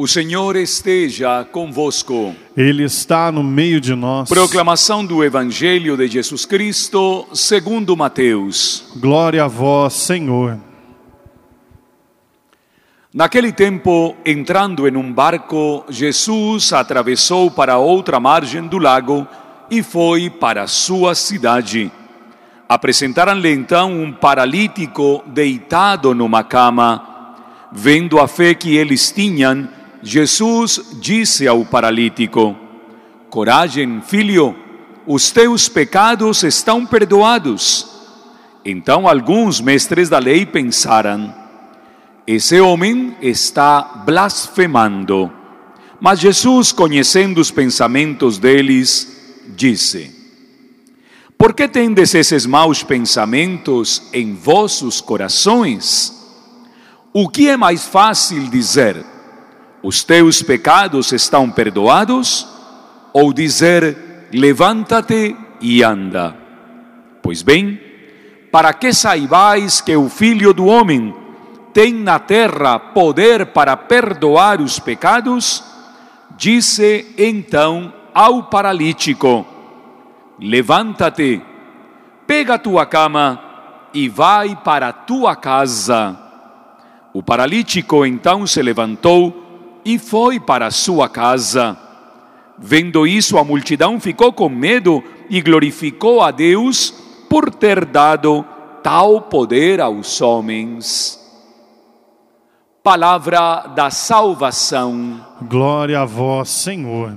O Senhor esteja convosco. Ele está no meio de nós. Proclamação do Evangelho de Jesus Cristo, segundo Mateus. Glória a vós, Senhor. Naquele tempo, entrando em um barco, Jesus atravessou para outra margem do lago e foi para sua cidade. Apresentaram-lhe então um paralítico deitado numa cama. Vendo a fé que eles tinham, Jesus disse ao paralítico: Coragem, filho, os teus pecados estão perdoados. Então alguns mestres da lei pensaram: Esse homem está blasfemando. Mas Jesus, conhecendo os pensamentos deles, disse: Por que tendes esses maus pensamentos em vossos corações? O que é mais fácil dizer? Os teus pecados estão perdoados, ou dizer, levanta-te e anda. Pois bem, para que saibais que o Filho do Homem tem na terra poder para perdoar os pecados, disse então ao paralítico: Levanta-te, pega tua cama e vai para tua casa. O paralítico então se levantou e foi para sua casa. Vendo isso, a multidão ficou com medo e glorificou a Deus por ter dado tal poder aos homens. Palavra da salvação. Glória a vós, Senhor.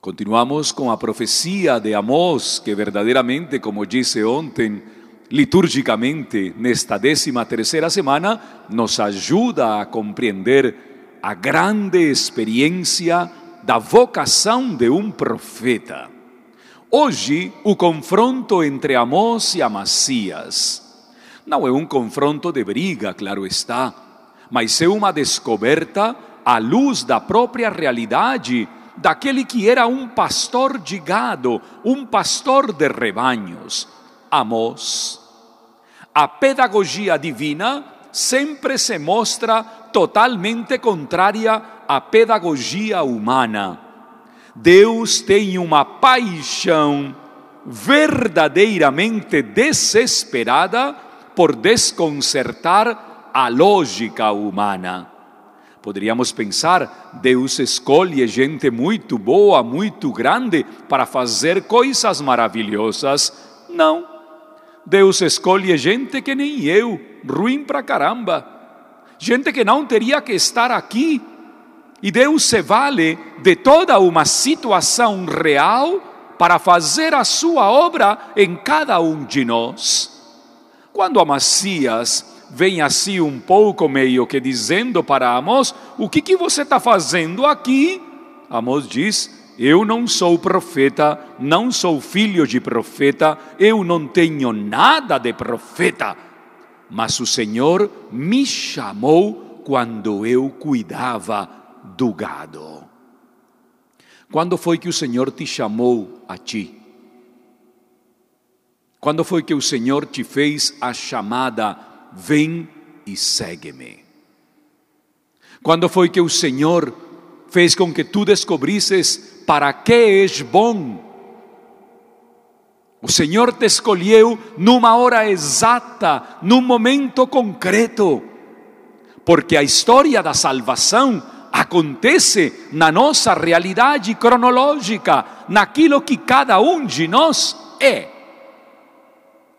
Continuamos com a profecia de Amós, que verdadeiramente, como disse ontem, liturgicamente, nesta décima terceira semana, nos ajuda a compreender a grande experiência da vocação de um profeta. Hoje, o confronto entre Amós e Amacias não é um confronto de briga, claro está, mas é uma descoberta à luz da própria realidade daquele que era um pastor de gado, um pastor de rebanhos, Amós. A pedagogia divina sempre se mostra totalmente contrária à pedagogia humana. Deus tem uma paixão verdadeiramente desesperada por desconcertar a lógica humana. Poderíamos pensar, Deus escolhe gente muito boa, muito grande para fazer coisas maravilhosas. Não. Deus escolhe gente que nem eu, ruim pra caramba. Gente que não teria que estar aqui. E Deus se vale de toda uma situação real para fazer a sua obra em cada um de nós. Quando Amacias vem assim um pouco meio que dizendo para Amós, o que, que você está fazendo aqui? Amós diz, eu não sou profeta, não sou filho de profeta, eu não tenho nada de profeta mas o Senhor me chamou quando eu cuidava do gado. Quando foi que o Senhor te chamou a ti? Quando foi que o Senhor te fez a chamada, vem e segue-me? Quando foi que o Senhor fez com que tu descobrisses para que és bom? O Senhor te escolheu numa hora exata, num momento concreto, porque a história da salvação acontece na nossa realidade cronológica, naquilo que cada um de nós é.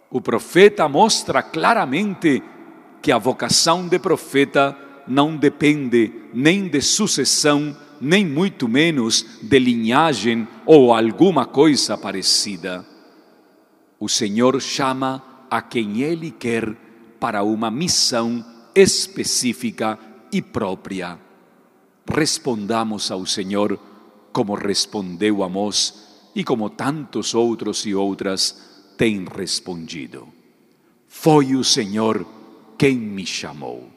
O profeta mostra claramente que a vocação de profeta não depende nem de sucessão, nem muito menos de linhagem ou alguma coisa parecida. O Senhor chama a quem Ele quer para uma missão específica e própria. Respondamos ao Senhor como respondeu Amós e como tantos outros e outras têm respondido. Foi o Senhor quem me chamou.